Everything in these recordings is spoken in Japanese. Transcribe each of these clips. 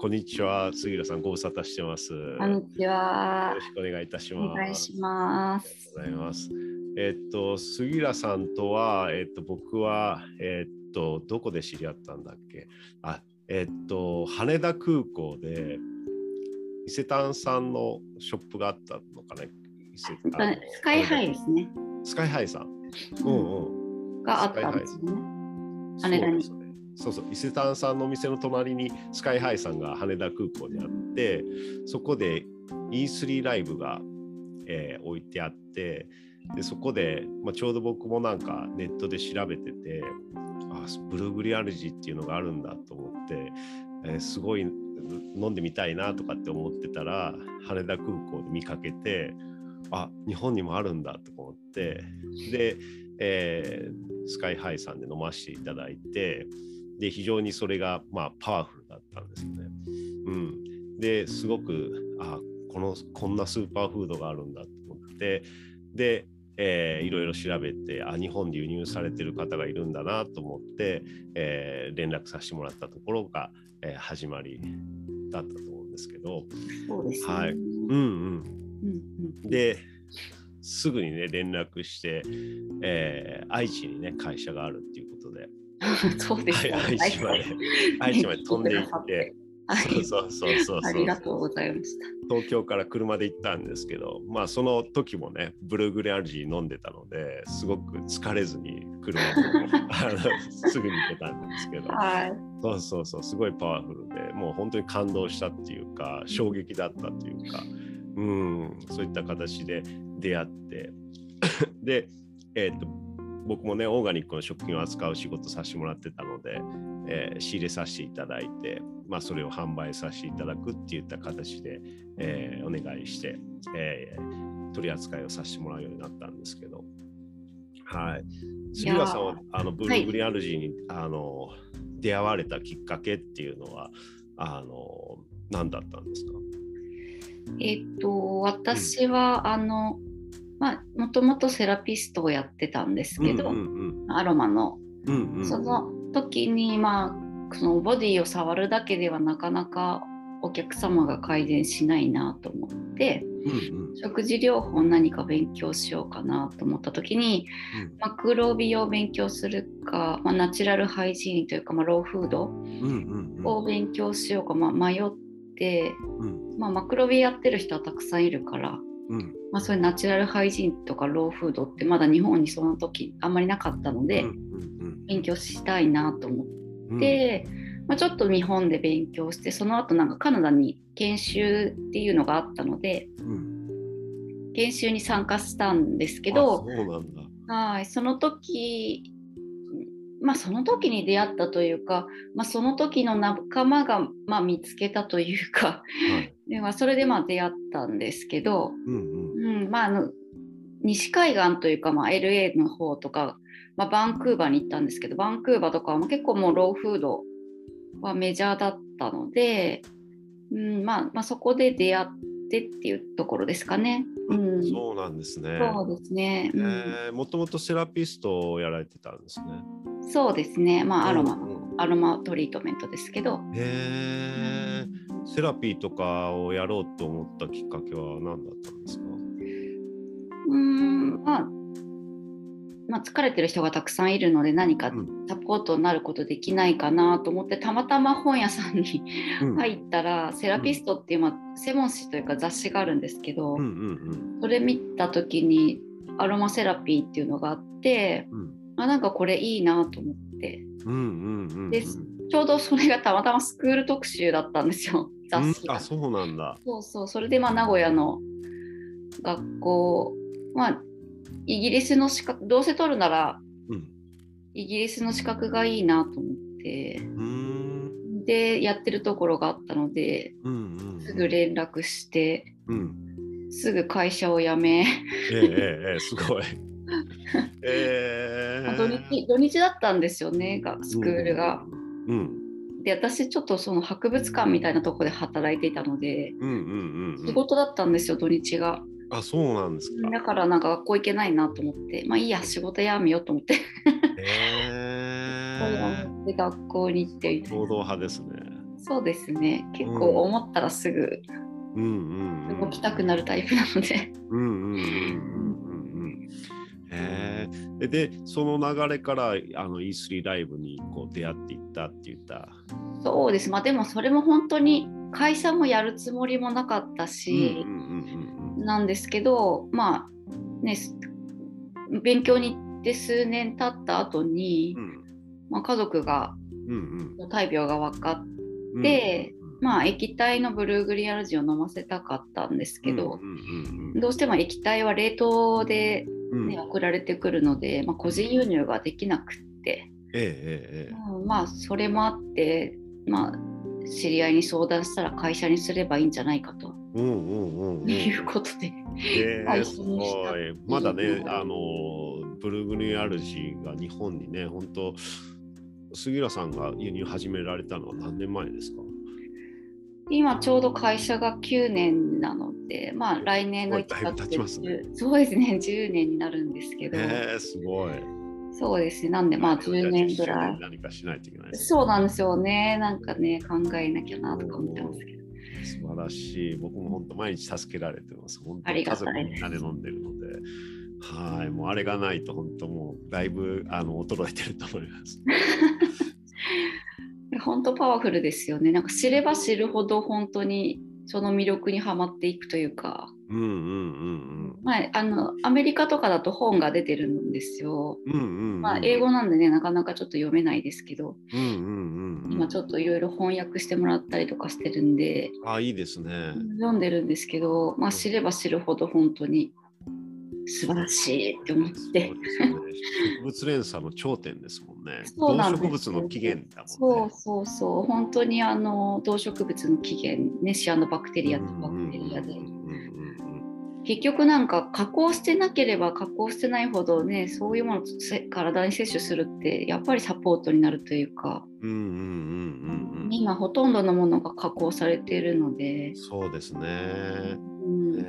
こんにちは、杉浦さん、ご無沙汰してます。こんにちはよろ。しくお願いいたします。お願いします。ありがとうございます。えっと、杉浦さんとは、えっと、僕は、えっと、どこで知り合ったんだっけ？あ、えっと、羽田空港で、伊勢丹さんのショップがあったのかね。伊勢えっとねスカイハイですね。スカイハイさん。うんうん。があったんですよね。羽田にそうそう伊勢丹さんのお店の隣にスカイハイさんが羽田空港にあってそこで E3 ライブが、えー置いてあってでそこで、まあ、ちょうど僕もなんかネットで調べててあブルーグリアルジーっていうのがあるんだと思って、えーすごい飲んでみたいなとかって思ってたら羽田空港で見かけてあ日本にもあるんだと思ってで、えースカイハイさんで飲ませていただいてで非常にそれが、まあ、パワフルだったんですね。うん、ですごくあこのこんなスーパーフードがあるんだと思ってで、えーいろいろ調べてあ日本で輸入されてる方がいるんだなと思って、えー連絡させてもらったところが、えー始まりだったと思うんですけど、そうですね。はい。うんうん。うん、うん。ですぐにね連絡して、えー愛知にね会社があるっていうことで、そうですね。はい愛知まで。愛知まで飛んでいって、はい。そうそうそうそう。ありがとうございました。東京から車で行ったんですけどまあその時もねブルーグレアルジー飲んでたのですごく疲れずに車で すぐに行けたんですけど。はい。そうそうそうすごいパワフルでもう本当に感動したっていうか衝撃だったっていうか。うん。そういった形で出会って。でえっ、と僕もねオーガニックの食品を扱う仕事させてもらってたので、えー仕入れさせていただいて、まあ、それを販売させていただくっていった形で、えーお願いして、えー取り扱いをさせてもらうようになったんですけど。はい。杉浦さんはあのブルーグリアルジーに、あの出会われたきっかけっていうのはあの何だったんですか？えっと、私は、あの、まあ、もともとセラピストをやってたんですけど、うんうんアロマの。うんうん。うんその時に、まあ、そのボディを触るだけではなかなかお客様が改善しないなと思って、うんうん。食事療法何か勉強しようかなと思った時に、マクロビを勉強するか、まあ、ナチュラルハイジーンというか、まあ、ローフードうんうんうん。を勉強しようか、まあ、迷って、うん。まあ、マクロビやってる人はたくさんいるから、うん。まあ、そういうナチュラルハイジーンとかローフードってまだ日本にその時あんまりなかったので、うんうん勉強したいなと思っうん。て、まあ、ちょっと日本で勉強してその後なんかカナダに研修っていうのがあったのでうん。研修に参加したんですけあどそうなんだ。はいその時まあその時に出会ったというか、まあ、その時の仲間がまあ見つけたというかはいで、まあ、それでまあ出会ったんですけど、うんうん。うんまあ、あの西海岸というか、まあ、LA の方とか、まあ、バンクーバーに行ったんですけどバンクーバーとかは結構もうローフードはメジャーだったので、うんまあまあ、そこで出会ってっていうところですかね。うん、そうそうなんですね。ですね、うん。えーもともとセラピストをやられてたんですね。そうですね、まあ、アロマ、うんうん。アロマトリートメントですけど。へえセラピーとかをやろうと思ったきっかけは何だったんですか？うんまあまあ、疲れてる人がたくさんいるので何かうん。サポートになることできないかなと思ってたまたま本屋さんにうん。入ったらセラピストっていう、まあ、専門誌というか雑誌があるんですけど、うんうんそれ見た時にアロマセラピーっていうのがあってうん。あなんかこれいいなと思って。うんうんうんうん。ですちょうどそれがたまたまスクール特集だったんですよ雑誌が。うんあそうなんだ。そうそうそれでまあ名古屋の学校まあイギリスの資格どうせ取るならうん。イギリスの資格がいいなと思って。うーん。でやってるところがあったのでうんうんうん。すぐ連絡してうん。すぐ会社を辞め、ええええええすごい。ええ。土日土日だったんですよねがスクールが。うんで私ちょっとその博物館みたいなところで働いていたのでうんうんうんうん仕事だったんですよ土日が。あそうなんですかだからなんか学校行けないなと思ってまあいいや仕事やめようと思って。へえで学校に行ってみたいな行動派ですねそうですね。結構思ったらすぐうんうんうん、動きたくなるタイプなので。うんうんうんうんうんうん。へえ。で、その流れからあの E3 ライブにこう出会っていったって言った。そうです。まあでもそれも本当に会社もやるつもりもなかったし、うんうんうんうんなんですけど、まあね、す勉強に行って数年経った後に、うんまあ、家族がうんうん大病が分かっうんでまあ液体のブルーグリアルジを飲ませたかったんですけど、うんうんどうしても液体は冷凍で、うん。うんね送られてくるので、まあ、個人輸入ができなくって、えええええうんまあそれもあって、まあ、知り合いに相談したら会社にすればいいんじゃないかと。え。うんうんうんうん。いうことで、え会え すごい。まだね、あのブルーグリアルジが日本にね、本当杉浦さんが輸入始められたのは何年前ですか？今ちょうど会社が9年なので、まあ来年の1だいぶ経ちますね10そうですね、10年になるんですけど、ええすごい。そうですね、なんでまあ10年ぐらい。何かしないといけないそうなんですよね、なんかね、考えなきゃなとか思ってますけど。素晴らしい。僕も本当毎日助けられてます。本当家族みんなで飲んでるので。はい、もうあれがないと本当もうだいぶあの衰えてると思います。本当パワフルですよね。なんか知れば知るほど本当にその魅力にはまっていくというか、うんうんうんまあ、あのアメリカとかだと本が出てるんですよ。うん。うんうんうん。まあ、英語なんでね、なかなかちょっと読めないですけど、うんうんうんうん。今ちょっといろいろ翻訳してもらったりとかしてるんで、あ、いいですね。読んでるんですけど、まあ、知れば知るほど本当に素晴らしいって思ってね植物連鎖の頂点ですもんね。動そうなんです植物の起源だもんそうね。そうそう、本当にあの動植物の起源、ね、シアノバクテリアとバクテリアで結局なんか加工してなければ加工してないほどねそういうもの体に摂取するってやっぱりサポートになるというか、うんうんうんうんうん。今ほとんどのものが加工されているので、そうですね。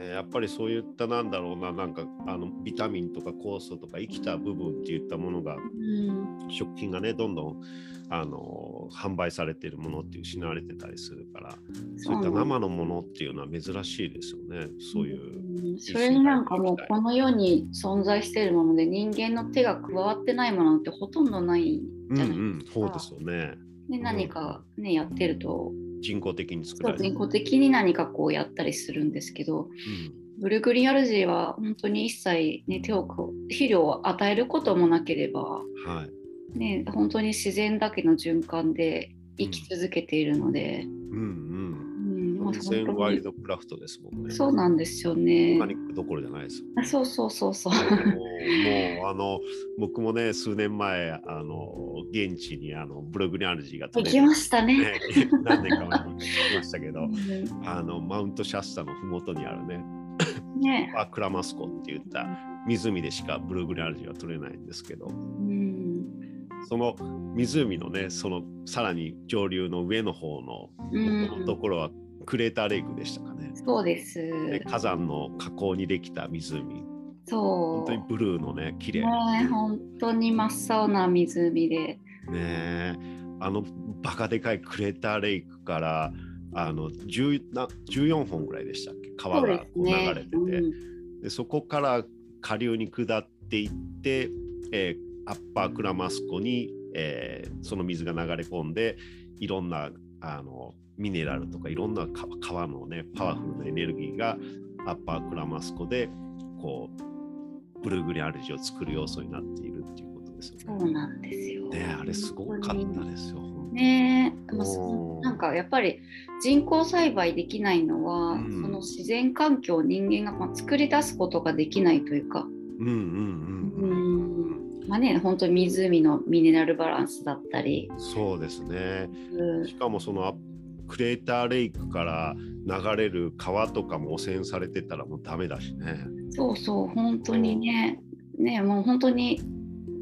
うんえーやっぱりそういったなんだろうななんかあのビタミンとか酵素とか生きた部分っていったものがうん食品がねどんどんあの販売されているものって失われてたりするからそういった生のものっていうのは珍しいですよねそういう。うんそれになんかもうこの世に存在しているもので人間の手が加わってないものってほとんどないうんじゃないうん、そうですよね。で何かねやってると人工的に作られてる。人工的に何かこうやったりするんですけどうんブルグリアルジーは本当に一切、ね、手をこう肥料を与えることもなければ、はい。ね、本当に自然だけの循環で生き続けているので、うんうんうん。まあ完全本当にワイルドクラフトですもんね。そうなんですよねオーガ。ニックどころじゃないですよ。あそうそうそうそう。もうもうあの僕もね数年前あの現地にあのブルグリアルジーが行きましたね。ね、何年か前に行きましたけどうんあのマウントシャスタの麓にあるねね、アクラマスコって言った湖でしかブルグリアルジーは取れないんですけどうんその湖のねそのさらに上流の上の方のうんところはクレーターレイクでしたかね。そうです。で火山の火口にできた湖そう。本当にブルーのね綺麗ねな本当に真っ青な湖で。ねえあのバカでかいクレーターレイクからあの10な14本ぐらいでしたっけ？川が流ですねれてて、うんでそこから下流に下っていって、えーアッパークラマスコに、えーその水が流れ込んでいろんなあのミネラルとかいろんなか川のねパワフルなエネルギーがアッパークラマスコでこうブルーグリアルジを作る要素になっているっていうことですよね。そうなんですよ。ねあれすごかったですよ。ねえ、まあなんかやっぱり人工栽培できないのは、うんその自然環境を人間がまあ作り出すことができないというか、うんうんうんうん。まあね、本当に湖のミネラルバランスだったり、そうですね。うんしかもそのアクレーターレイクから流れる川とかも汚染されてたらもうダメだしね。そうそう、本当にね、ねもう本当に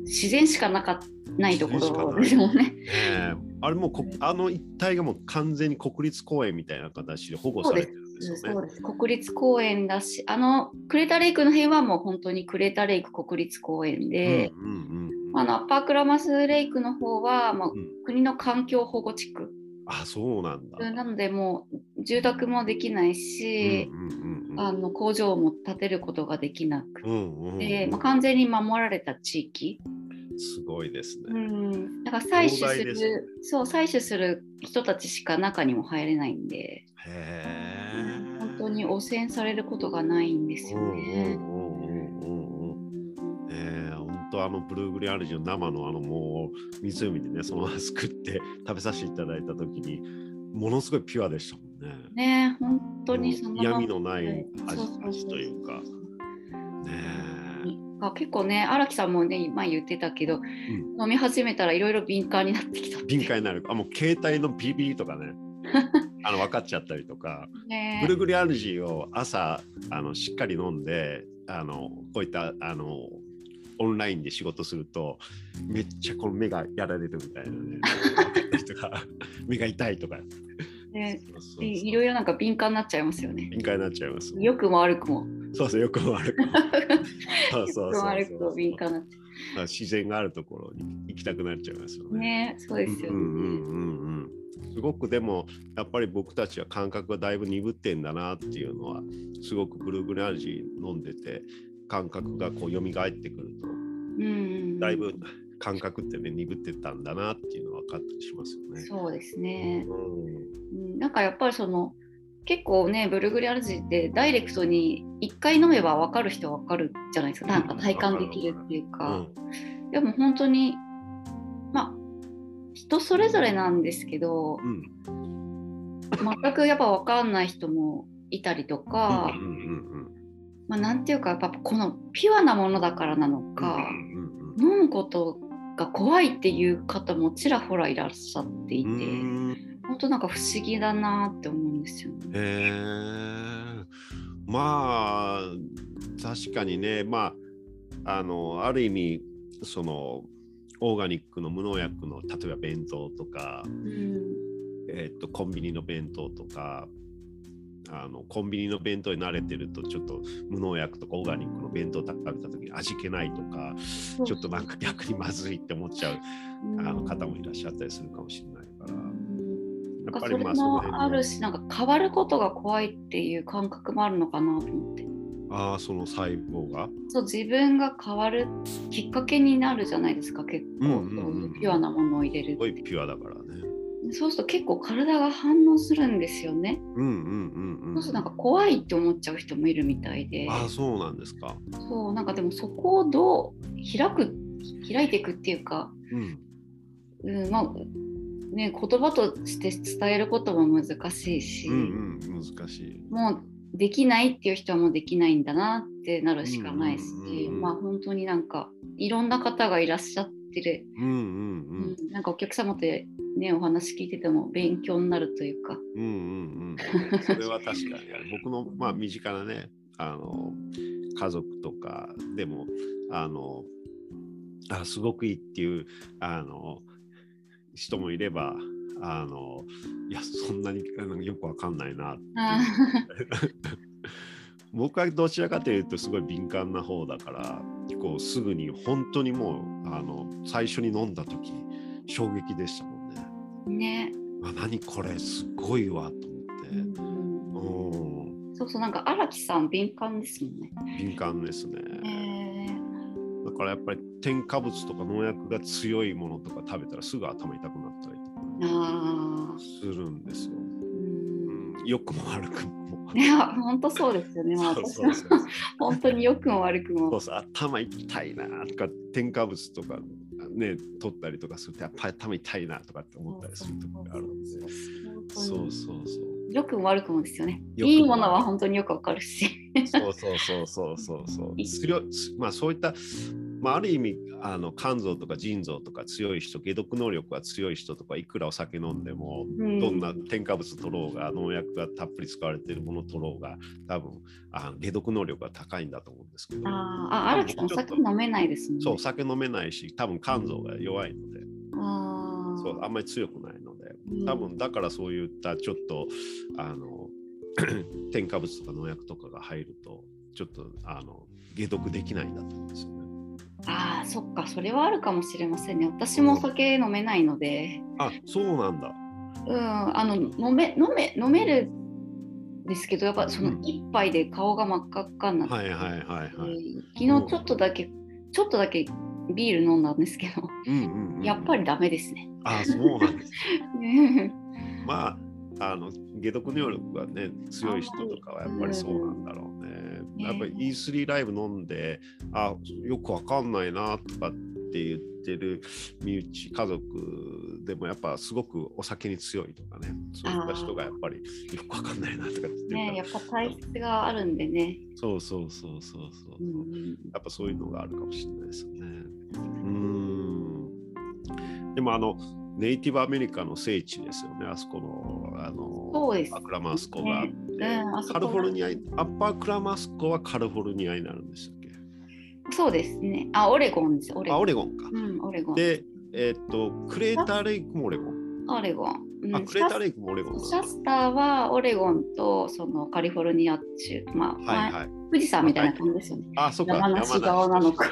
自然しかなかないところですもんね。ねえあれもうこあの一帯がもう完全に国立公園みたいな形で保護されてるんですよね。そうです国立公園だし、あのクレーターレイクの辺はもう本当にクレーターレイク国立公園で、うんうんうんうんあのアッパークラマスレイクの方は、まあうん国の環境保護地区あそうなんだ。なのでもう住宅もできないし、工場も建てることができなくて、う完全に守られた地域、すごいですうね。ん、だから採取す広大ですねる、そう採取する人たちしか中にも入れないんで、へえ。本当に汚染されることがないんですよね。うんうんうんうんうんうんえー、本当あのブルーグリアルジの生のあのもう湖でねそのまますくって食べさせていただいた時にものすごいピュアでしたもんね。ね本当にその闇のない味というか。ねあ結構ね荒木さんもね今言ってたけど、飲み始めたらいろいろ敏感になってきた敏感になる。あもう携帯のビビリとかね。あの分かっちゃったりとか。ねブルグリアルジーを朝あのしっかり飲んであのこういったあのオンラインで仕事するとめっちゃこの目がやられるみたいなね 人が目が痛いとかねいいろいろなんか敏感になっちゃいますよね。敏感になっちゃいます。良くも悪くも。そうそうよくも悪くも そうそうそう悪くも敏感になっちゃ自然があるところに行きたくなっちゃいますよう。ね。ねそうですよね。うんうんうんうんすごくでもやっぱり僕たちは感覚がだいぶ鈍ってんだなっていうのはすごくブルーグリアルジー飲んでて感覚がこう蘇ってくるとうん。うんだいぶ感覚ってね鈍ってたんだなっていうのは分かったりしますよね。そうですね。うん。うん。なんかやっぱりその結構ねブルグリアルジーってダイレクトに1回飲めば分かる人は分かるじゃないですか。なんか体感できるっていうか、でも本当にまあ人それぞれなんですけどうん。全くやっぱ分かんない人もいたりとか、うんうんうんまあ、なんていうかやっぱこのピュアなものだからなのか、うんうん飲むことが怖いっていう方もちらほらいらっしゃっていて、うんうん。本当なんか不思議だなって思うんですよね。へえまあ確かにねまああのある意味そのオーガニックの無農薬の例えば弁当とか、うん。えっとコンビニの弁当とかあのコンビニの弁当に慣れてるとちょっと無農薬とかオーガニックの弁当食べた時に味気ないとかちょっとなんか逆にまずいって思っちゃう。あの方もいらっしゃったりするかもしれないから。やっぱそれりまあそのも辺あるしなんか変わることが怖いっていう感覚もあるのかなと思って。ああその細胞が？そう自分が変わるきっかけになるじゃないですか結構、うんうんうんピュアなものを入れるすごいピュアだからね。そうすると結構体が反応するんですよね、うんうんうんうん。そうするとなんか怖いって思っちゃう人もいるみたいでああそうなんですか。そうなんかでもそこをどう開く開いていくっていうか、うんうんまあね、言葉として伝えることも難しいし、うんうん難しい。もうできないっていう人はもうできないんだなってなるしかないし、うんまあ本当になんかいろんな方がいらっしゃってる、うんうんうんなんかお客様ってねお話聞いてても勉強になるというか、うんうんうん。うん。それは確かに。僕のまあ身近なねあの家族とかでもあのあすごくいいっていうあの人もいればあのいやそんなによくわかんないなって 僕はどちらかというとすごい敏感な方だからこうすぐに本当にもうあの最初に飲んだ時衝撃でしたもんね。あ何これすごいわと思って、うんうん、そうそうなんか荒木さん敏感ですもんね。敏感ですね。えだからやっぱり添加物とか農薬が強いものとか食べたらすぐ頭痛くなったりとかするんですよ。うんうん、良くも悪くも。いや本当そうですよね。まあ私は本当に良くも悪くも。そうそう頭痛いなとか添加物とかね取ったりとかするとやっぱり頭痛いなとかって思ったりする時があるんで。そうそうそう。良くも悪くもですよね。いいものは本当によくわかるし。そうそうそうそうそうそう。まあそういったまあある意味あの肝臓とか腎臓とか強い人解毒能力が強い人とかいくらお酒飲んでもうんどんな添加物取ろうが農薬がたっぷり使われているもの取ろうが多分あ解毒能力が高いんだと思うんですけどあ荒木さんお酒飲めないですね。そう酒飲めないし多分肝臓が弱いのであーそうあんまり強くないのでうん多分だからそういったちょっとあの 添加物とか農薬とかが入るとちょっとあの解毒できないんだと思うんですよね。あー、そっか、それはあるかもしれませんね。私もお酒飲めないので、あそうなんだ。うん、あの飲め飲め飲めるんですけどやっぱそのうん一杯で顔が真っ赤っかになって、はいはいはいはい。昨日ちょっとだけちょっとだけビール飲んだんですけど、うんうんうんやっぱりダメですね。あそうなんです。ね まあ、あの解毒能力がね強い人とかはやっぱりそうなんだろうね。うんやっぱり E3 ライブ飲んで、あよくわかんないなとかって言ってる身内、家族でもやっぱすごくお酒に強いとかね、そういった人がやっぱりよくわかんないなとかって言ってねやっぱ体質があるんでね。そうそうそうそうそう。うんやっぱそういうのがあるかもしれないですよね。うーん。でもあのネイティブアメリカの聖地ですよね、あそこのあのそうですアクラマスコがあって、うんカリフォルニア、アッパークラマスコはカリフォルニアになるんでしたっけそうですね。あ、オレゴンです。オレゴン。あ、オレゴンか。うん、オレゴン。で、えーっと、クレーターレイクもオレゴン。オレゴン。うんあ、クレーターレイクもオレゴンシャスターはオレゴンとそのカリフォルニア州、まあ、はいはい。富士山みたいな感じですよね。あ、そっか。山梨側なのか。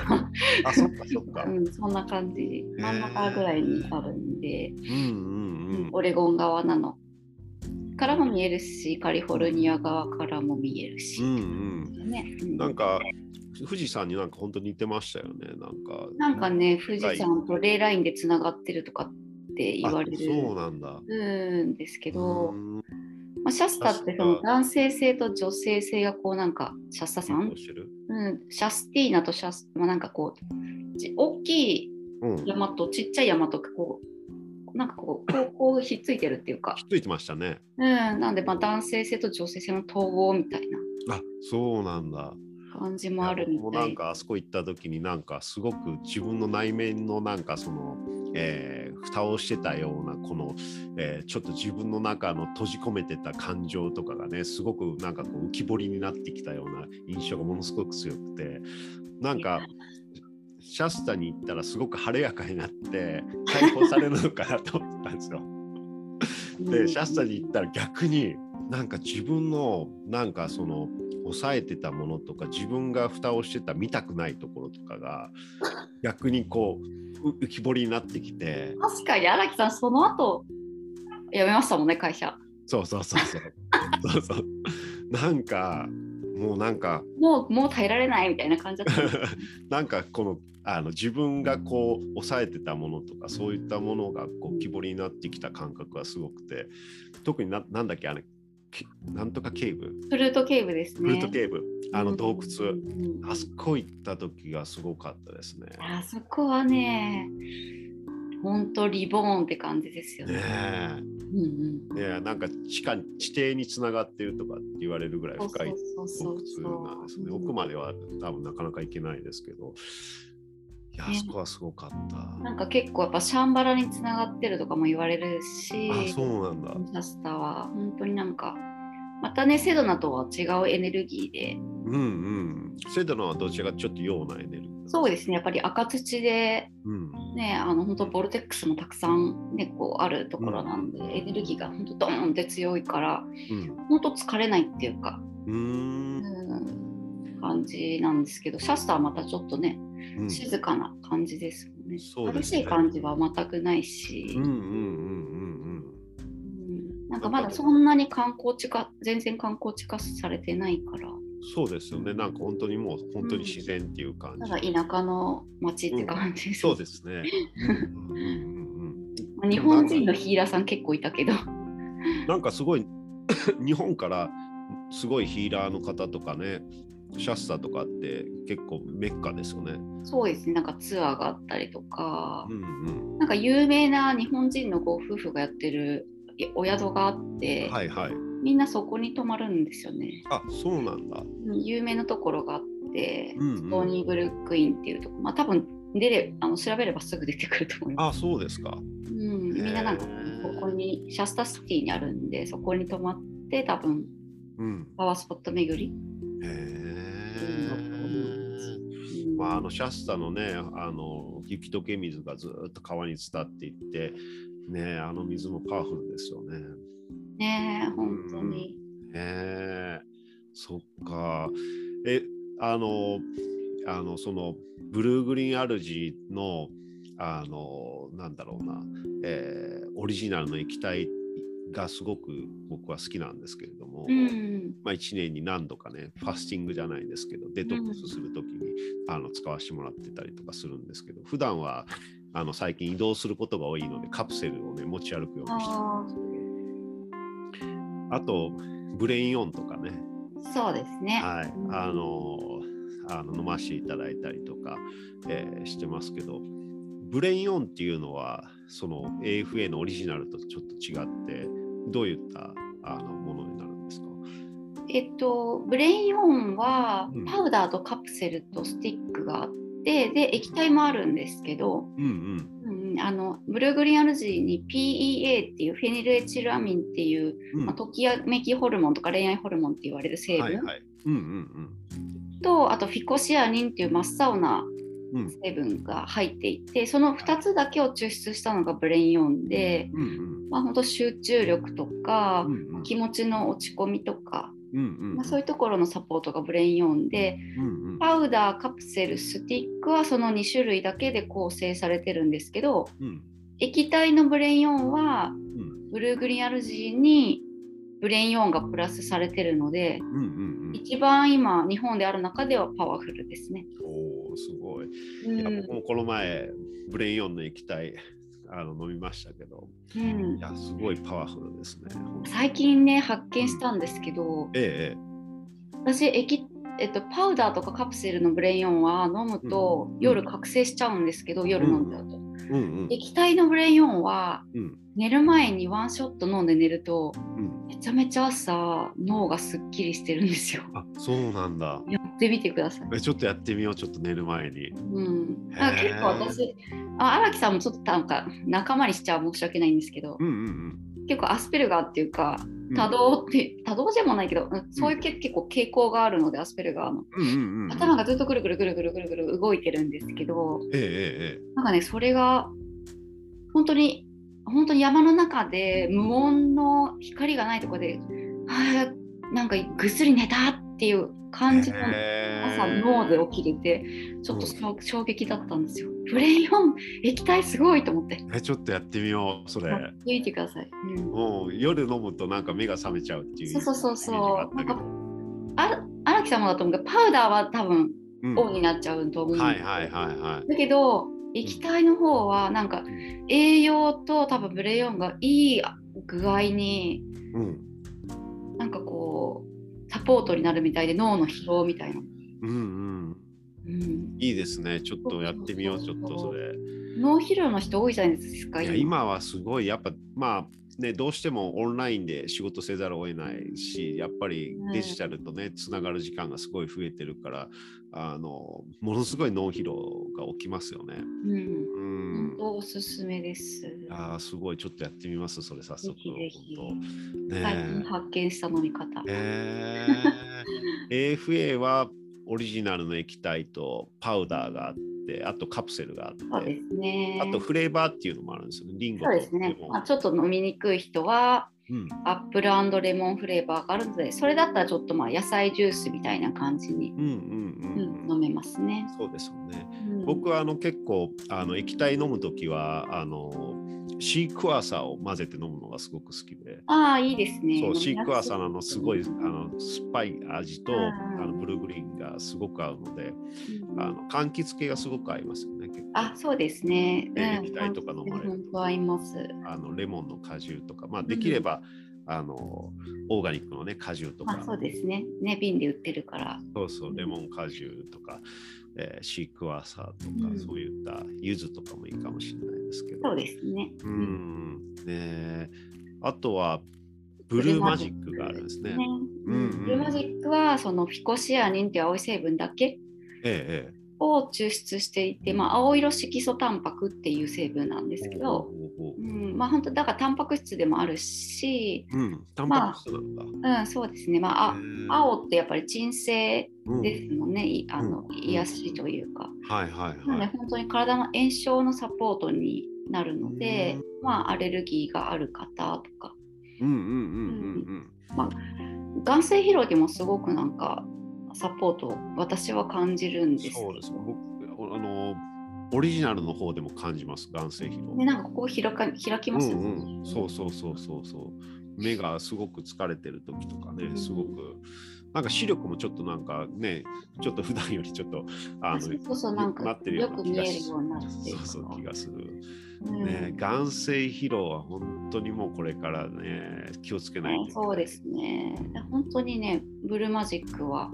あ、そっかそっか。うん、そんな感じ。真ん中ぐらいにあるんで、うんうんうん。オレゴン側なの。からも見えるし、カリフォルニア側からも見えるし。うんうん。ねうんなんか、富士山になんか本当似てましたよね。なんか。なんかね、富士山とレーラインでつながってるとかって言われあそうるなんだ。んですけど、うんまあ、シャスタってその男性性と女性性がこうなんかシャスタさん？どう、ん、シャスティーナとシャス、まあ、なんかこうち大きいうん。山とちっちゃい山とこうなんかこうこうひっついてるっていうか、ひっついてましたね。うん、なんでまあ男性性と女性性の統合みたいなあ、そうなんだ。感じもあるみたないんかあそこ行った時になんかすごく自分の内面のなんかその、えー蓋をしてたようなこの、えーちょっと自分の中の閉じ込めてた感情とかがねすごくなんかこう浮き彫りになってきたような印象がものすごく強くてなんかシャスタに行ったらすごく晴れやかになって解放されるのかなと思ったんですよ。でシャスタに行ったら逆になんか自分のなんかその抑えてたものとか自分が蓋をしてた見たくないところとかが逆にこうう浮き彫りになってきて。確かに荒木さんその後辞めましたもんね会社。そうそうそうそう。そうそう。なんかもうなんかもうもう耐えられないみたいな感じだった なんかこのあの自分がこう抑えてたものとかそういったものがこう浮き彫りになってきた感覚がすごくて特にななんだっけあれけなんとかケーブフルートケーブですね。フルートケーブあの洞窟、うん。うんうんあそこ行った時がすごかったですね。あそこはね本当 reborn って感じですよね。ねうんうん。えねえなんか地下地底につながっているとかって言われるぐらい深いそうそうそう洞窟なんですね。奥までは多分なかなか行けないですけど、いや、あね。そこはすごかった。なんか結構やっぱシャンバラにつながってるとかも言われるし。あ、そうなんだ。シャスタは。本当になんかまたねセドナとは違うエネルギーでうんうん。セドナはどちらかちょっと陽なエネルギー。そうですねやっぱり赤土でうん。ねあの本当ボルテックスもたくさんねこうあるところなんで、エネルギーが本当ドーンって強いからうん。本当疲れないっていうか、うーん。うん、感じなんですけどシャスタはまたちょっとねうん静かな感じですもんね。ね激しい感じは全くないし、うんうんうんうんうんなんかまだそんなに観光地化全然観光地化されてないからうん。そうですよね。なんか本当にもう本当に自然っていう感じ。ただ田舎の町って感じです、そうですね。うんうんうんうんまあ日本人のヒーラーさん結構いたけどなんかすごい 日本からすごいヒーラーの方とかね、シャスタとかって結構メッカですよね。そうですねなんかツアーがあったりとかう、んうん。なんか有名な日本人のご夫婦がやってるお宿があって、はいはい。みんなそこに泊まるんですよね。あ、そうなんだ。うん有名なところがあって、うんうんストーニーブルックインっていうところ、まあ多分出れあの調べればすぐ出てくると思います。あ、そうですか。うん、みんななんかここにシャスタシティにあるんでそこに泊まって多分うん。パワースポット巡り。へえ。まあ、あのシャスタのね、あの雪解け水がずっと川に伝っていって、ね、あの水もパワフルですよね。ねえ本当に。へえ、そっか。え、あの、あの、その、ブルーグリーンアルジの、あの、なんだろうな、えーオリジナルの液体がすごく僕は好きなんですけれども、うんまあ、1年に何度かねファスティングじゃないんですけどデトックスする時に、あの使わせてもらってたりとかするんですけど普段はあの最近移動することが多いのでカプセルをね持ち歩くようにして。ああとブレインオンとかね。ーそうですね。はい、あのあの飲ませていただいたりとか、えーしてますけど、ブレインオンっていうのは、その AFA のオリジナルとちょっと違って、どういったあのものになるんですか？えっと、ブレインオンはうん。パウダーとカプセルとスティックがあって、で液体もあるんですけど、うんうん。うん、あの blue green algae に PEA っていうフェニルエチルアミンっていう、うんまあ、ときめきホルモンとか恋愛ホルモンって言われる成分、はいはい。うんうんとあとフィコシアニンっていう真っ青なうん。うん成分が入っていてその2つだけを抽出したのがブレインオンで、うんうんまあ、本当集中力とか、うんうん気持ちの落ち込みとか、うんうんまあ、そういうところのサポートがブレインオンでうんうん。パウダーカプセルスティックはその2種類だけで構成されてるんですけどうん。液体のブレインオンはうん。 blue green algae にブレインオンがプラスされてるのでうんうんうん。一番今日本である中ではパワフルですね。おーすごい。うん。いや僕もこの前、ブレインオンの液体あの飲みましたけど、うんいや、すごいパワフルですね。最近ね発見したんですけどええ私液、えっと、パウダーとかカプセルのブレインオンは飲むとうん夜覚醒しちゃうんですけど、夜飲んじゃうと。ええ。うんうん液体のブレインオンはうん寝る前にワンショット飲んで寝るとうん。めちゃめちゃ朝脳がすっきりしてるんですよ。あそうなんだ。やってみてください。えちょっとやってみよう、ちょっと寝る前に。うん、結構私あ荒木さんもちょっとなんか仲間にしちゃ申し訳ないんですけど、うんうん結構アスペルガーっていうかうん。多動って、多動じゃもないけど、うんそういうけ、結構傾向があるのでアスペルガーのうんうんうん。頭がずっとぐるぐるぐるぐるぐるぐる動いてるんですけどえええええなんかねそれが本当に本当に山の中で無音の光がないところであーなんかぐっすり寝たっていう感じのえ。朝脳で起きれてちょっと衝撃だったんですよ。ブレインオン液体すごいと思って。えちょっとやってみよう、それ。やってみてください。うん夜飲むとなんか目が覚めちゃうっていう。そうそうそうなんかあ荒木さんもだと思うけどパウダーは多分うんオンになっちゃうと思うんですはいはいはいはい。だけど液体の方はなんか栄養と多分ブレインオンがいい具合にうんなんかこうサポートになるみたいで脳の疲労みたいな。うんうん。うん、いいですね。ちょっとやってみよう、ちょっとそれ。脳疲労の人多いじゃないですか今はすごいやっぱまあねどうしてもオンラインで仕事せざるを得ないしやっぱりデジタルとねつながる時間がすごい増えてるからあのものすごい脳疲労が起きますよね。うんうんおすすめです。ああすごいちょっとやってみます？それ早速。ぜひぜひね発見した飲み方。え。えー AFA はオリジナルの液体とパウダーがあってあとカプセルがあってそうですね。あとフレーバーっていうのもあるんですよね。リンゴとそうですねまあ、ちょっと飲みにくい人はうんアップルレモンフレーバーがあるので、それだったらちょっとまあ野菜ジュースみたいな感じに、うんうんうんうん飲めますね。そうですよね。うん僕はあの結構あの液体飲むときはあのシークワーサーを混ぜて飲むのがすごく好きで、ああ、いいですね。そうシークワーーサーのすごいあの酸っぱい味とうんあのブルーグリーンがすごく合うので、あの柑橘系がすごく合いますよね。あ、そうですね。ね液体とか飲まれる合います。あのレモンの果汁とか、まあ、できれば、あのオーガニックのね果汁とか、まあ、そうですね。ね、瓶で売ってるから。そうそうレモン果汁とか、えーシークワーサーとか、うんそういった柚子とかもいいかもしれないですけど。そうですね。う。ん。ねあとは、ブルーマジックがあるんですね。ブルーマジックはそのフィコシアニンっていう青い成分だけええ、えを抽出していて、まあ、青色色素タンパクっていう成分なんですえ。けど、ほうん、まあ本当だからタンパク質でもあるし、うん、タンパク質なんだ。うん、そうですね。まあ、青ってやっぱり鎮静うんですもんね。いあのうん癒しというか。はいはいなのではい。本当に体の炎症のサポートになるので、まあアレルギーがある方とか、うんうんうんうん眼性疲労にもすごくなんかサポートを私は感じるんうん。ですそうです。僕、あの、オリジナルの方でも感じます、眼性疲労。ね、なんかここ開か開きますよね。うんうん、そうそうそうそうそう。目がすごく疲れてる時とかね、すごくなんか視力もちょっとなんかね、ちょっと普段よりちょっとあのなってるような気がする。よく見えるようになってそうそう気がする。うんね、眼性疲労は本当にもうこれからね気をつけないといけない。そうですね。本当にね、ブルーマジックは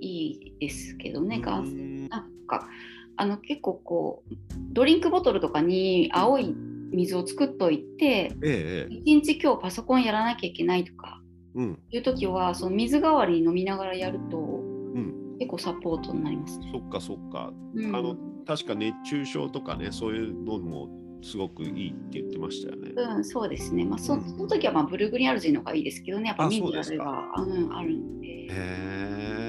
いいですけどね、眼性うんなんかあの結構こうドリンクボトルとかに青い水を作っといて、ええええ、一日今日パソコンやらなきゃいけないとかうんいう時は、その水代わりに飲みながらやるとうん、結構サポートになりますね。そっかそっか。うんあの確か熱中症とかねそういうのもすごくいいって言ってましたよね。うん、そうですね。まあ、そうんその時はまあブルーグリーンアルジーの方がいいですけどね、やっぱあミネラルが、うん、あるんで。へえ。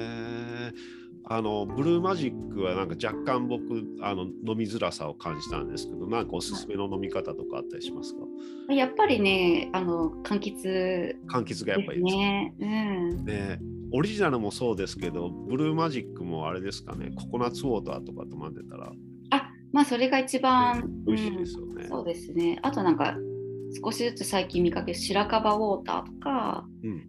あのブルーマジックはなんか若干僕あの飲みづらさを感じたんですけど、なんかおすすめの飲み方とかあったりしますか？やっぱりね、あの柑橘柑橘がやっぱりいいですかね。うん。ねオリジナルもそうですけど、ブルーマジックもあれですかね、ココナッツウォーターとかと混ぜたら、ね、あ、まあそれが一番、美味しいですよね。うんそうですね。あとなんか少しずつ最近見かける白樺ウォーターとか、うん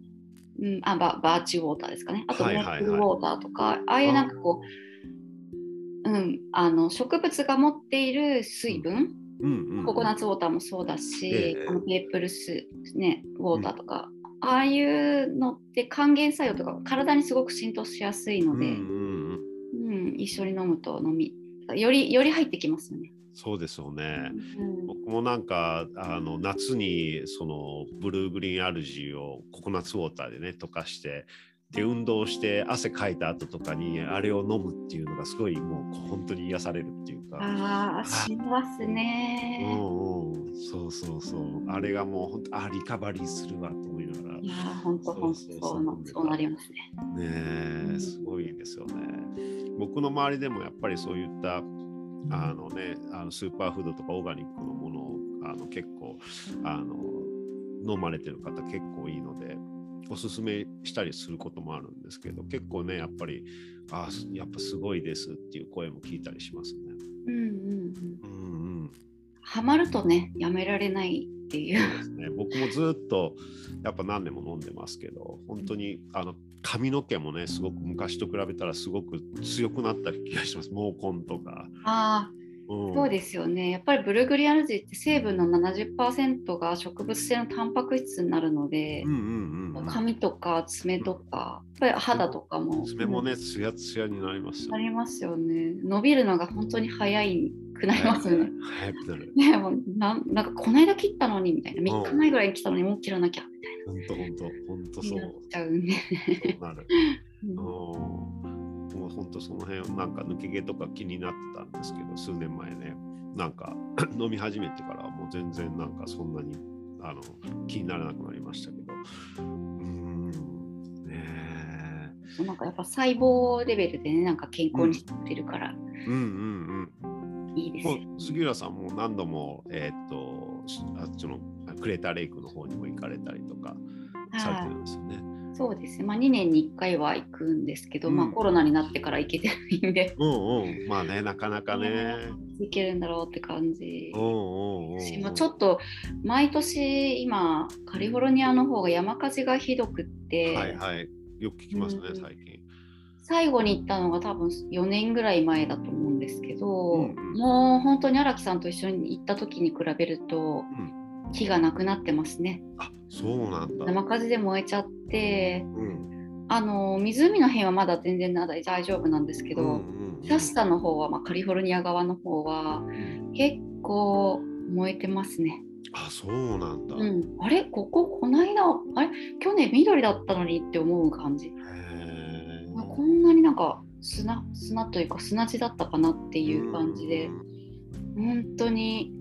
うん、あババーチウォーターですかね。あとはいメはいはい。ップルウォーターとか、ああいうなんかこう、うん、あの植物が持っている水分、うん。うん、ココナッツウォーターもそうだし、ええ。あのメープルス、ね、ウォーターとか、ああいうのって還元作用とか体にすごく浸透しやすいので、うんうんうん、うん一緒に飲むと飲みよりより入ってきますよね。そうですよね。うん僕もなんかあの夏にそのブルーグリーンアルジーをココナッツウォーターでね溶かしてで運動して汗かいた後とかにあれを飲むっていうのがすごいもう本当に癒されるっていうか。ああ、しますうね。んうん、そうそうそう。あれがもう本当あリカバリーするわと思いながら。いやー、本当本当そうなりますね。ねえすごいですよね。僕の周りでもやっぱりそういったあの、ね、あのスーパーフードとかオーガニックのものをあの結構あの飲まれてる方結構いいのでおすすめしたりすることもあるんですけど結構ねやっぱりあやっぱすごいですっていう声も聞いたりしますね。うんうんうん。うんうんハマるとね、やめられないっていう。そうですね、僕もずっとやっぱ何年も飲んでますけど本当にあの髪の毛もねすごく昔と比べたらすごく強くなった気がします毛根とか、ああ、うん、そうですよね。やっぱりブルーグリアルジーって成分の70%が植物性のタンパク質になるのでうん、うんうんうん髪とか爪とか、やっぱり肌とかも。爪もねツヤツヤになりますよなりますよね。伸びるのが本当に早いくなりますよね。早くなるねもうなんなんかこの間切ったのにみたいな、3日前ぐらいに切ったのにもう切らなきゃみたい本当本当本当な。そう。なっちゃうんで。そうなる。うん。うんもう本当その辺なんか抜け毛とか気になったんですけど数年前ね。なんか 飲み始めてからはもう全然なんかそんなにあの気にならなくなりましたけど。うーん。ねえ。なんかやっぱ細胞レベルでね、なんか健康にしてるから。うん。うんうんいいですよ、もう杉浦さんも何度もえーっとしあっちのクレーターレイクの方にも行かれたりとかされてるんですよね。そうですね。まあ2年に1回は行くんですけど、うんまあコロナになってから行けてないんで、うんうんまあねなかなかね。行けるんだろうって感じうん。うんちょっと毎年今カリフォルニアの方が山火事がひどくって、はいはいよく聞きますねうん最近。最後に行ったのが多分4年ぐらい前だと思うんですけど、もう本当に荒木さんと一緒に行った時に比べるとうん木がなくなってますね。あそうなんだ。山火事で燃えちゃってうんあの湖の辺はまだ全然な大丈夫なんですけど、うんうんシャスタの方は、まあ、カリフォルニア側の方はうん結構燃えてますね。あそうなんだ。へうん、あれ？こここの間あれ？去年緑だったのにって思う感じ。え。あこんなになんか砂砂というか砂地だったかなっていう感じで、本当に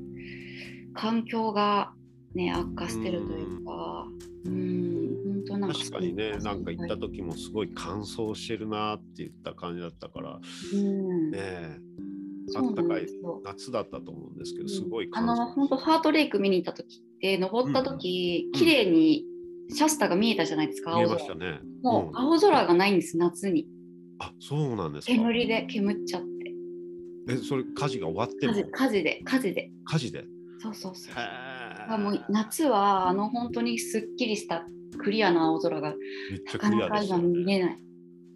環境がね悪化してるというか、うん、本当なんか確かにね、なんか行った時、時もすごい乾燥してるなって言った感じだったから、うん。ねえ、あったかい夏だったと思うんですけど、すごいあ乾燥の本当ハートレイク見に行った時って登った時、うん綺麗にシャスタが見えたじゃないですか、見え青空ましたね。もう青空がないんです夏に。あそうなんですか。煙で煙っちゃって。え、それ火事が終わっても？火事火事で火事で。火事で？へそうそうそう。え。あもう夏はあの本当にすっきりしたクリアな青空がなかなか今見えない。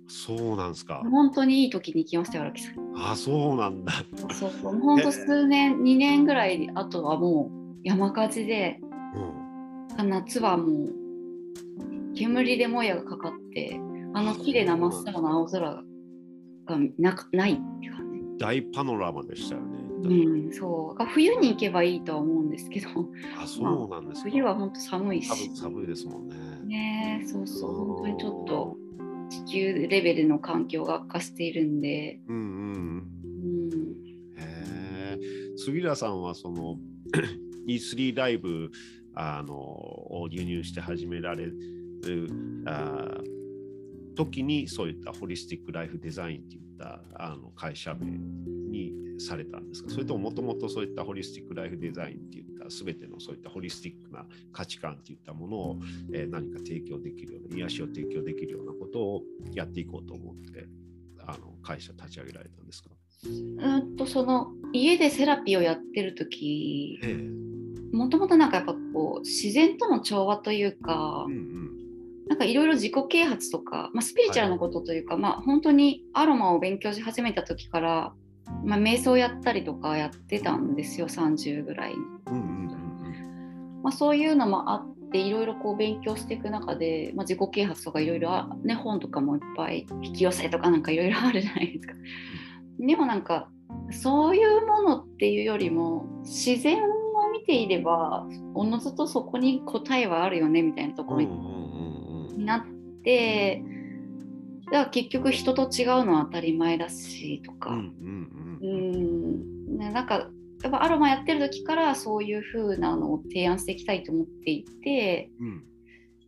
そうなんですか。本当にいい時に行きましたよ、荒木さん。あ、そうなんだ。そうそう、本当数年、2年ぐらい後はもう山火事で、うん。夏はもう煙でもやがかかって、あの綺麗な真っ青な青空がなかないっていうかね。大パノラマでしたよね。うん、そう。冬に行けばいいとは思うんですけど、あ、そうなんですか。冬は本当寒い寒し。寒いですもんね。ねえそうそう、本当にちょっと地球レベルの環境が悪化しているんで、うんうんうん。うん、へえ。杉浦さんはその E3 ライブあのを輸入して始められるあ時にそういったホリスティック・ライフ・デザインっていったあの会社名にされたんですか？それとももともとそういったホリスティック・ライフ・デザインっていった全てのそういったホリスティックな価値観っていったものを、えー何か提供できるような癒しを提供できるようなことをやっていこうと思ってあの会社立ち上げられたんですか？うんとその家でセラピーをやってる時ええ。もともとなんかやっぱこう自然との調和というかうんうん。なんかいろいろ自己啓発とか、まあ、スピリチュアルなことというか、まあ本当にアロマを勉強し始めた時から、まあ、瞑想やったりとかやってたんですよ30ぐらいに。うんうんうんまあ、そういうのもあっていろいろこう勉強していく中で、まあ、自己啓発とかいろいろあね本とかもいっぱい引き寄せとかなんかいろいろあるじゃないですか。でもなんかそういうものっていうよりも自然を見ていればおのずとそこに答えはあるよねみたいなところにうんうんうんうんになってだから結局人と違うのは当たり前だしとか、うんううんうん。ん。ね、なんかやっぱアロマやってる時からそういう風なのを提案していきたいと思っていて、うん。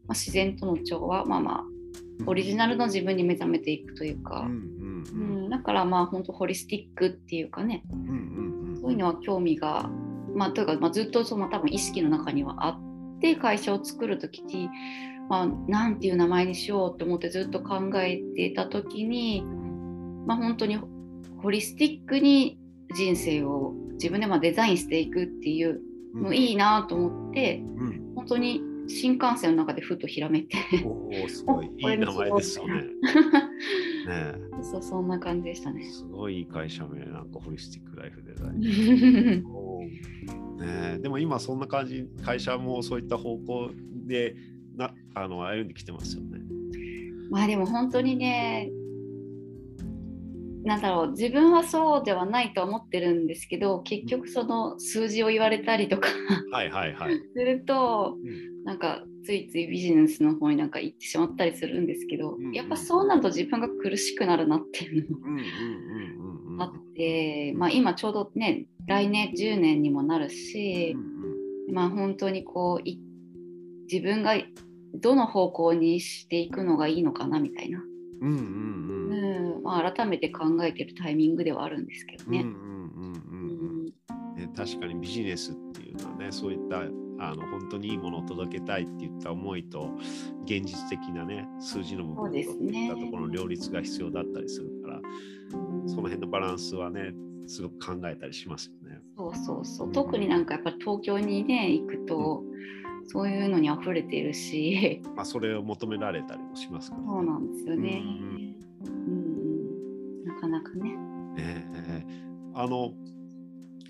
まあ、自然との調和まあまあオリジナルの自分に目覚めていくというか、うんうんうん。だからまあ本当ホリスティックっていうかね。うんうんうんそういうのは興味が、まあ、というか、まあ、ずっとその多分意識の中にはあって会社を作る時に、まあ、なんていう名前にしようと思ってずっと考えていた時に、まあ、本当にホリスティックに人生を自分でまあデザインしていくっていううん。のいいなと思ってうん。本当に新幹線の中でふとひらめいて。おおすごい。いい名前ですよね。ねそうそんな感じでしたえね。すごいいい会社名なんかホリスティックライフデザイン。ねえでも今そんな感じ会社もそういった方向でなあの歩んできてますよね。まあでも本当にねなんだろう自分はそうではないとは思ってるんですけど結局その数字を言われたりとかはいはいはい。するとうんなんかついついビジネスの方になんか行ってしまったりするんですけど、うんうんやっぱそうなると自分が苦しくなるなっていうのも。あって、まあ、今ちょうどね来年10年にもなるしう、んまあ本当にこうい自分がどの方向にしていくのがいいのかなみたいな、うんうんうん。うん。うんまあ、改めて考えてるタイミングではあるんですけどね、確かにビジネスっていうのはねそういったあの本当にいいものを届けたいっていった思いと現実的なね数字の部分といったところの両立が必要だったりするからうんその辺のバランスはねすごく考えたりしますよね。そうそうそう。特になんかやっぱり東京にね行くと、そういうのに溢れているし。まあそれを求められたりもしますから、そうなんですよね。ううん。なかなかね。ねえ。あの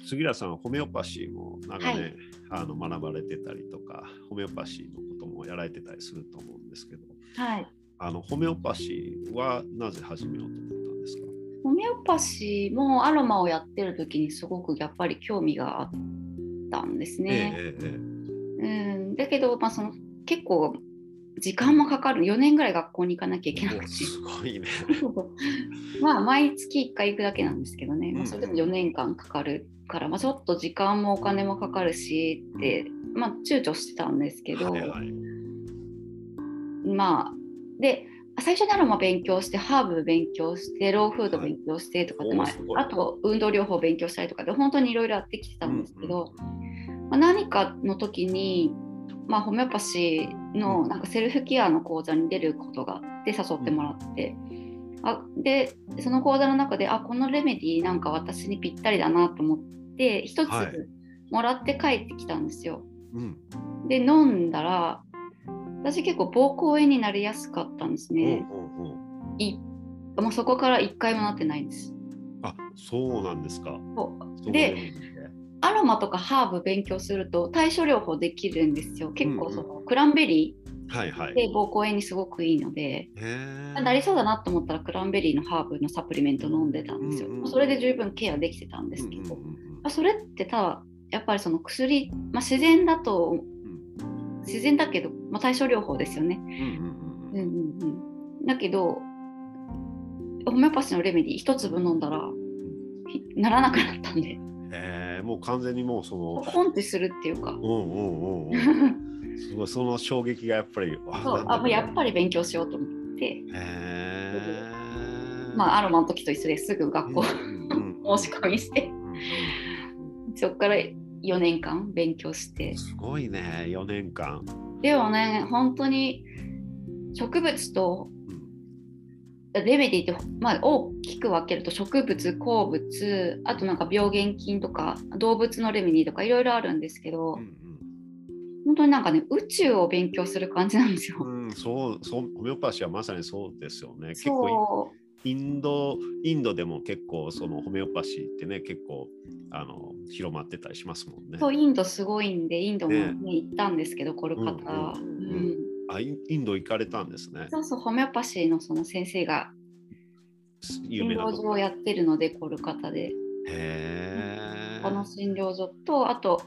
杉浦さんはホメオパシーも長年、はいあの学ばれてたりとかホメオパシーのこともやられてたりすると思うんですけどはい。あのホメオパシーはなぜ始めようと思ったんですか？ホメオパシーもアロマをやってる時にすごくやっぱり興味があったんですね。えええうん、だけど、まあ、その結構時間もかかる。4年ぐらい学校に行かなきゃいけなくて。すごいね。まあ毎月1回行くだけなんですけどね、まあ、うんそれでも4年間かかるから、まあ、ちょっと時間もお金もかかるしって、まあ躊躇してたんですけど、はいはい。まあで最初にアロマ勉強してハーブ勉強してローフード勉強してとかって、まあ、あと運動療法勉強したりとかで本当にいろいろやってきてたんですけど、うんまあ、何かの時に、まあ、ホメオパシーのなんかセルフケアの講座に出ることがあって誘ってもらって、あでその講座の中であこのレメディーなんか私にぴったりだなと思って一つはいもらって帰ってきたんですよ。ううんで飲んだら私結構膀胱炎になりやすかったんですうんね。うんうんいもうそこから一回もなってないんです。あそうなんですか。でアロマとかハーブ勉強すると対処療法できるんですよ。結構その、うクランベリはいはい。ーで膀胱炎にすごくいいので、なりそうだなと思ったらクランベリーのハーブのサプリメント飲んでたんですよ。うんうんうん。それで十分ケアできてたんですけど、うんうんうん。まあそれってただやっぱりその薬、まあ、自然だとうん自然だけど、まあ、対処療法ですよね。うんうんうんうん。うん、だけどホメオパシーのレメディ一粒飲んだらひならなくなったんで。うんへーもう完全にもうその。ポンってするっていうか。うんうんうんうん すごいその衝撃がやっぱりあそうあもうやっぱり勉強しようと思って、へえまあ、アロマの時と一緒ですぐ学校申し込みしてそこから4年間勉強してすごいね4年間でもね本当に植物とうんレメディって、まあ、大きく分けると植物鉱物あとなんか病原菌とか動物のレメディとかいろいろあるんですけど、うん本当になんかね宇宙を勉強する感じなんですよ。うんうんそうそうホメオパシーはまさにそうですよね。結構インドインドでも結構そのホメオパシーってね結構あの広まってたりしますもんね。そうインドすごいんでインドも、ねね行ったんですけどコルカタ、あインド行かれたんですね。そうそうホメオパシーのその先生が診有名なとこ。療所をやってるのでコルカタで。へこの診療所とあと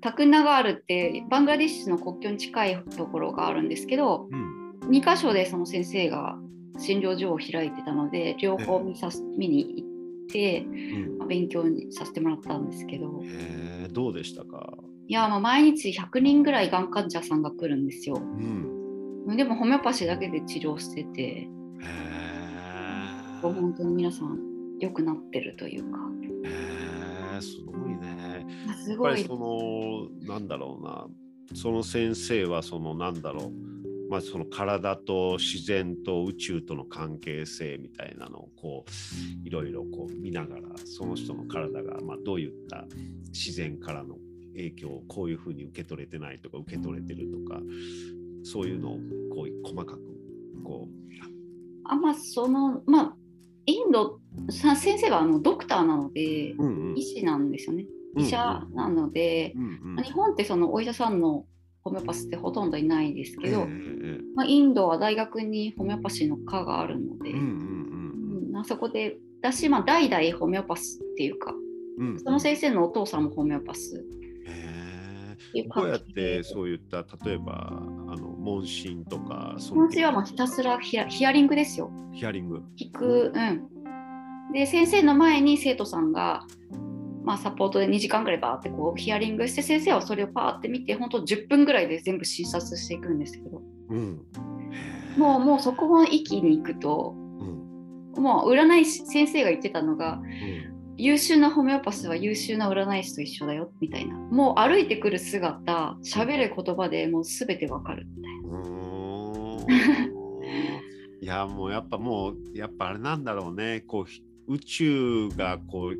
タクナガールってバングラディッシュの国境に近いところがあるんですけどうん。2箇所でその先生が診療所を開いてたので両方見さす見に行ってうん。まあ勉強にさせてもらったんですけど。へー。どうでしたか、いやまあ毎日100人ぐらいがん患者さんが来るんですよ。うん、でもホメオパシーだけで治療してて本当に皆さん良くなってるというか。へー。すごいね。すごいやっぱりそのなんだろうな。その先生はそのなんだろう。まあその体と自然と宇宙との関係性みたいなのをこういろいろこう見ながらその人の体がまあどういった自然からの影響をこういうふうに受け取れてないとか受け取れてるとかそういうのをこう細かくこあまあそのまあインドさ先生はあのドクターなのでう、うんうん。医師なんですよね医者なので、うんうん。まあ日本ってそのお医者さんのホメオパシーってほとんどいないですけど、ええまあ、インドは大学にホメオパシーの科があるので、うんうんうんあそこでだし、まあ、代々ホメオパスっていうかうんうん。その先生のお父さんもホメオパス。へっていうーどうやってでそういった例えばあの問診とかそ本日はもうひたすらヒアヒアリングですよ。ヒアリング。聞く、うん、で先生の前に生徒さんが、まあ、サポートで2時間ぐらいバーってこうヒアリングして先生はそれをパーって見て本当10分ぐらいで全部診察していくんですけど。うん。もうもうそこの域に行くとうん。もう占い師先生が言ってたのがうん。優秀なホメオパスは優秀な占い師と一緒だよみたいな。もう歩いてくる姿喋る言葉でもう全てわかる。みたいないやもうやっぱもうやっぱあれなんだろうね。こうひ宇宙がこう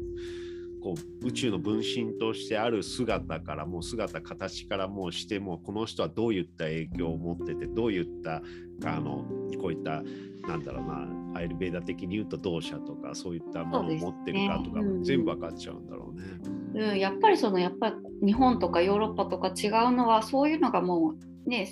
こう宇宙の分身としてある姿からもう姿形からもうしてもこの人はどういった影響を持っててどういったあのこういったなんだろうなアイルベーダ的に言うと同社とかそういったものを持ってるかとかね。うん。全部分かっちゃうんだろうね。うん、やっぱりそのやっぱり日本とかヨーロッパとか違うのはそういうのがもうね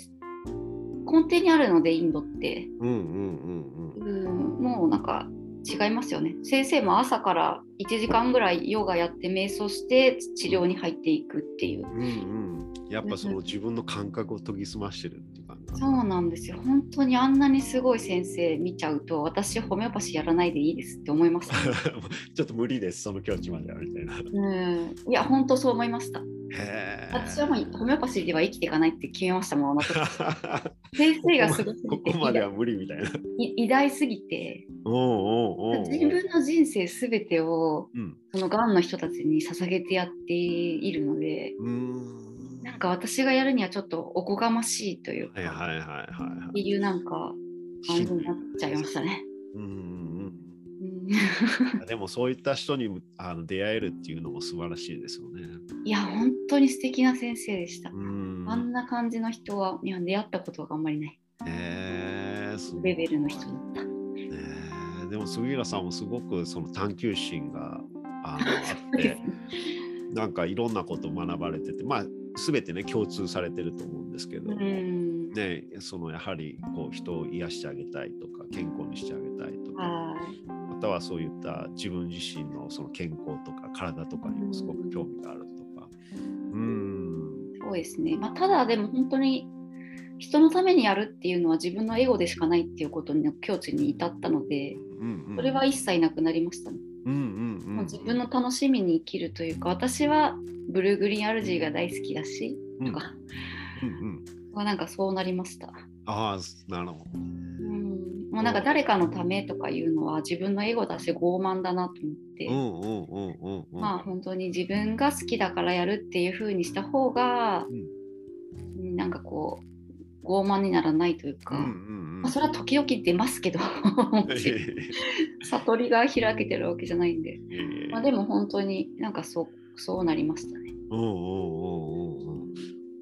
根底にあるのでインドって、うんうんうんうん。うん、もうなんか違いますよね。先生も朝から1時間ぐらいヨガやって瞑想して治療に入っていくっていう。うんうん、やっぱその自分の感覚を研ぎ澄ましてるっていう感じ。そうなんですよ。本当にあんなにすごい先生見ちゃうと私ホメオパシーやらないでいいですって思います、ちょっと無理です、その境地まではみたいな。うん、いや本当そう思いました。へ私はもうホメオパシーでは生きていかないって決めましたもんあの時 先生がすごすこぎてこまでは無理みたいな。い偉大すぎて自分の人生すべてをうん。そのがんの人たちに捧げてやっているのでん。なんか私がやるにはちょっとおこがましいというか、はいはいはいはいはっていうなんか感じになっちゃいましたね。うん でもそういった人にあの出会えるっていうのも素晴らしいですよね。いや本当に素敵な先生でした。うん。あんな感じの人は出会ったことがあんまりない。えー、レベルの人だった。ねえ。でも杉浦さんもすごくその探求心があの あってなんかいろんなことを学ばれててまあ全てね共通されてると思うんですけど、うん。ね、そのやはりこう人を癒してあげたいとか健康にしてあげたいとかたはそういった自分自身のその健康とか体とかにもすごく興味があるとか。うんそうですね。まあ、ただでも本当に人のためにやるっていうのは自分のエゴでしかないっていうことに境地に至ったので、うんうんそれは一切なくなりましたね。うんうんうん自分の楽しみに生きるというか、私はブルーグリーンアルジーが大好きだし、うんとか、うんうん まあなんかそうなりました。ああなるほど。うん、もうなんか誰かのためとかいうのは自分のエゴだし傲慢だなと思って、うんうんうんうんうん。まあ本当に自分が好きだからやるっていう風にした方が、なんかこう傲慢にならないというか、うんうんうん。まあ、それは時々出ますけど 悟りが開けてるわけじゃないんで、まあ、でも本当になんかそうそうなりましたね。うんうんうんうんうん。ね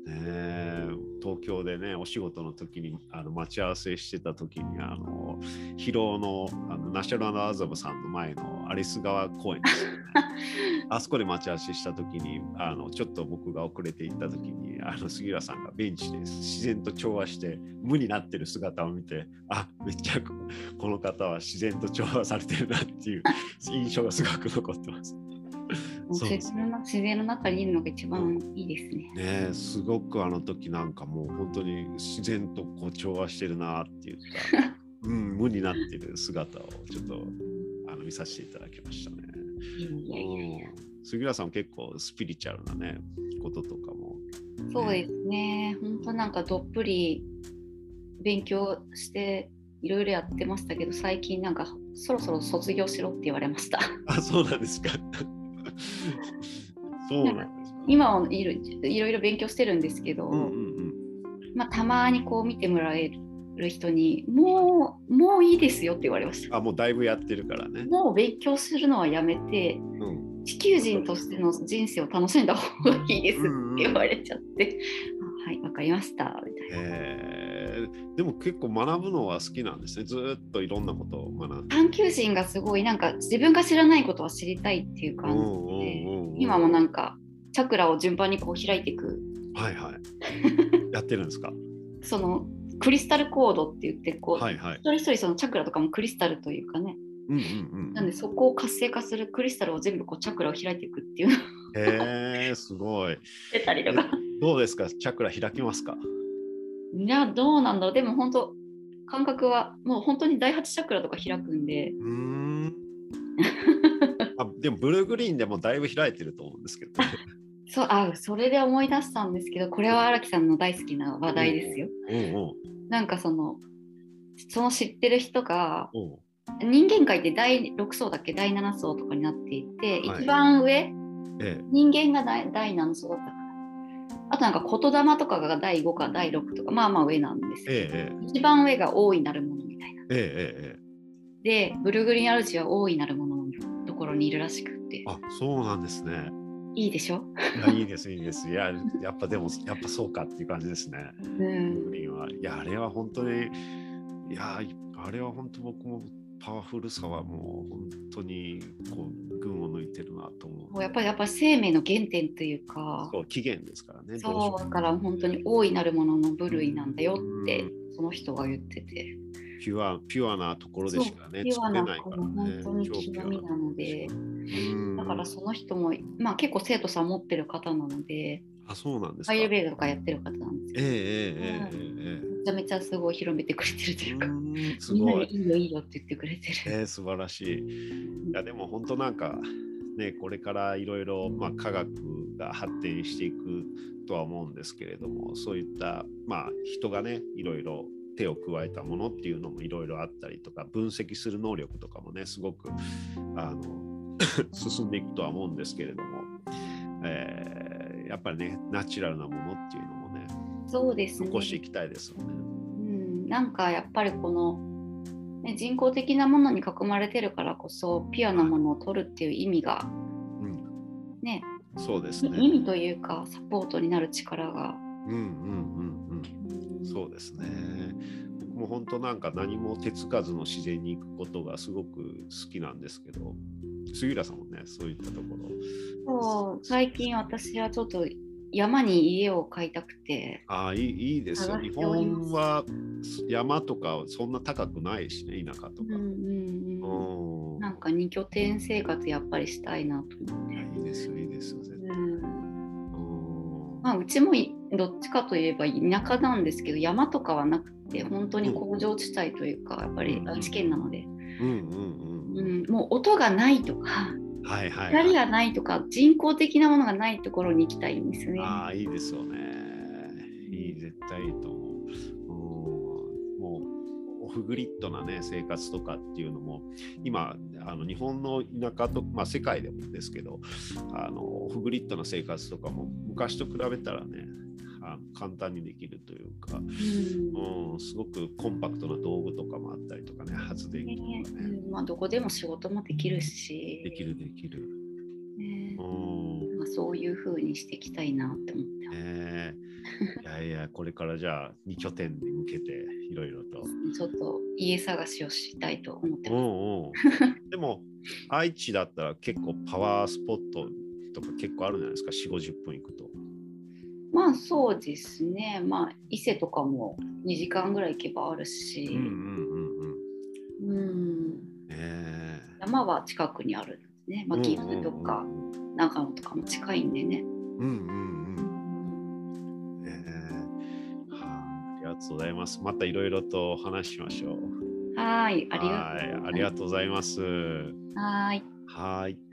え東京でねお仕事の時にあの待ち合わせしてた時にあの広尾のあのナショナルアザブさんの前のアリス川公園ですよね。あそこで待ち合わせした時にあのちょっと僕が遅れて行った時にあの杉浦さんがベンチで自然と調和して無になってる姿を見てあめっちゃここの方は自然と調和されてるなっていう印象がすごく残ってます。自然の自然の中にいるのが一番いいですね。ねえすごくあの時なんかもう本当に自然とこう調和してるなって言った、うん、無になってる姿をちょっとあの見させていただきましたね。杉浦さんも結構スピリチュアルなねこととかも。そうですね。本当なんかどっぷり勉強していろいろやってましたけど、最近なんかそろそろ卒業しろって言われました。あそうなんですか。そうなんですか。今はいろいろいろ勉強してるんですけど、うんうんうん。まあ、たまにこう見てもらえる人にもうもういいですよって言われました。あもうだいぶやってるからね。もう勉強するのはやめてうん、地球人としての人生を楽しんだ方がいいですって言われちゃって、あはいわかりましたみたいな。えー、でも結構学ぶのは好きなんですね。ずーっといろんなことを学んで。探求心がすごいなんか自分が知らないことは知りたいっていう感じで、今もなんかチャクラを順番にこう開いていくはいはい。やってるんですか？そのクリスタルコードって言ってこう、はいはい。一人一人そのチャクラとかもクリスタルというかねうんうんうん。なんでそこを活性化するクリスタルを全部こうチャクラを開いていくっていうへえすごい。出たりとかどうですか？チャクラ開きますか？いやどうなんだろうでも本当感覚はもう本当に第8チャクラとか開くんでうーん。あでもブルーグリーンでもだいぶ開いてると思うんですけど、そうあそれで思い出したんですけどこれは荒木さんの大好きな話題ですよ。うんうんなんかそのその知ってる人がうん。人間界って第6層だっけ？第7層とかになっていて、はい一番上？ええ。人間が第第何層だったあとなんか言霊とかが第5か第6とかまあまあ上なんですよ、えええ一番上が大いなるものみたいなええでブルーグリーンアルジは大いなるもののところにいるらしくってあそうなんですね。いいでしょ、いやいいですいいです。いややっぱでもやっぱそうかっていう感じですね。うブルグリーンは。いやあれは本当にいやあれは本当僕もパワフルさはもう本当にこう群を抜いてるなと思う。もうやっぱりやっぱり生命の原点というかそう起源ですからね。そうだから本当に大いなるものの部類なんだよってうんその人が言っててピュアピュアなところでしかねピュアな作れないからこのね。本当に極みなのでうんだからその人も、まあ、結構生徒さん持ってる方なのであそうなんですか。アイルベーダとかやってる方なんですけえええええええどめちゃめちゃすごい広めてくれてるというか、すみんなごい。でいいよいいよって言ってくれてる。えー、素晴らしい。いやでも本当なんかねこれからいろいろまあ科学が発展していくとは思うんですけれどもそういったまあ人がねいろいろ手を加えたものっていうのもいろいろあったりとか分析する能力とかもねすごくあの 進んでいくとは思うんですけれども、えーやっぱりねナチュラルなものっていうのそうですね。残していきたいですよね。うん、なんかやっぱりこの、ね、人工的なものに囲まれてるからこそピュアなものを取るっていう意味が、うん、ね、そうですね。意味というかサポートになる力が。うんうんうんうん。そうですね。僕も本当なんか何も手つかずの自然に行くことがすごく好きなんですけど、杉浦さんもね、そういったところ。そう最近私はちょっと山に家を買いたくて。ああ、いいいいですよ。日本は山とかそんな高くないしね、田舎とか。うんうんうんうんなんか二拠点生活やっぱりしたいなと思って。いやいいですよ、いいですよ、絶対。うんうんまあ、うちもいどっちかといえば田舎なんですけど山とかはなくて本当に工場地帯というかやっぱり愛知県なので、うんうんううん。ん、もう音がないとかはいはい、光がないとか人工的なものがないところに行きたいんですね。ああ、いいですよね。いい、絶対いいと思う。うんもう、オフグリッドなね、生活とかっていうのも、今、あの日本の田舎と、まあ世界でもですけど、あのオフグリッドな生活とかも昔と比べたらね、あの簡単にできるというか、うん。うん、すごくコンパクトな道具とかもあったりとかね、発電機ねとかね、うん。まあ、どこでも仕事もできるし、できるできる。ね。うん。まあ、そういう風にしていきたいなって思ってます。ねえ。いやいや、これからじゃあ2拠点に向けていろいろと。ちょっと家探しをしたいと思ってうます。んうん、でも、愛知だったら結構パワースポットとか結構あるじゃないですか、4、50分行くと。まあそうですね。まあ伊勢とかも2時間ぐらい行けばあるし、うんうんうんうん。うんねえ山は近くにあるんですね。まあ、岐阜とかうん長野とかも近いんでね。うんうんうん。ねえはあ、ありがとうございます。またいろいろとお話ししましょう。はーい、ありがとうございはいます。ありがとうございます。は。はい。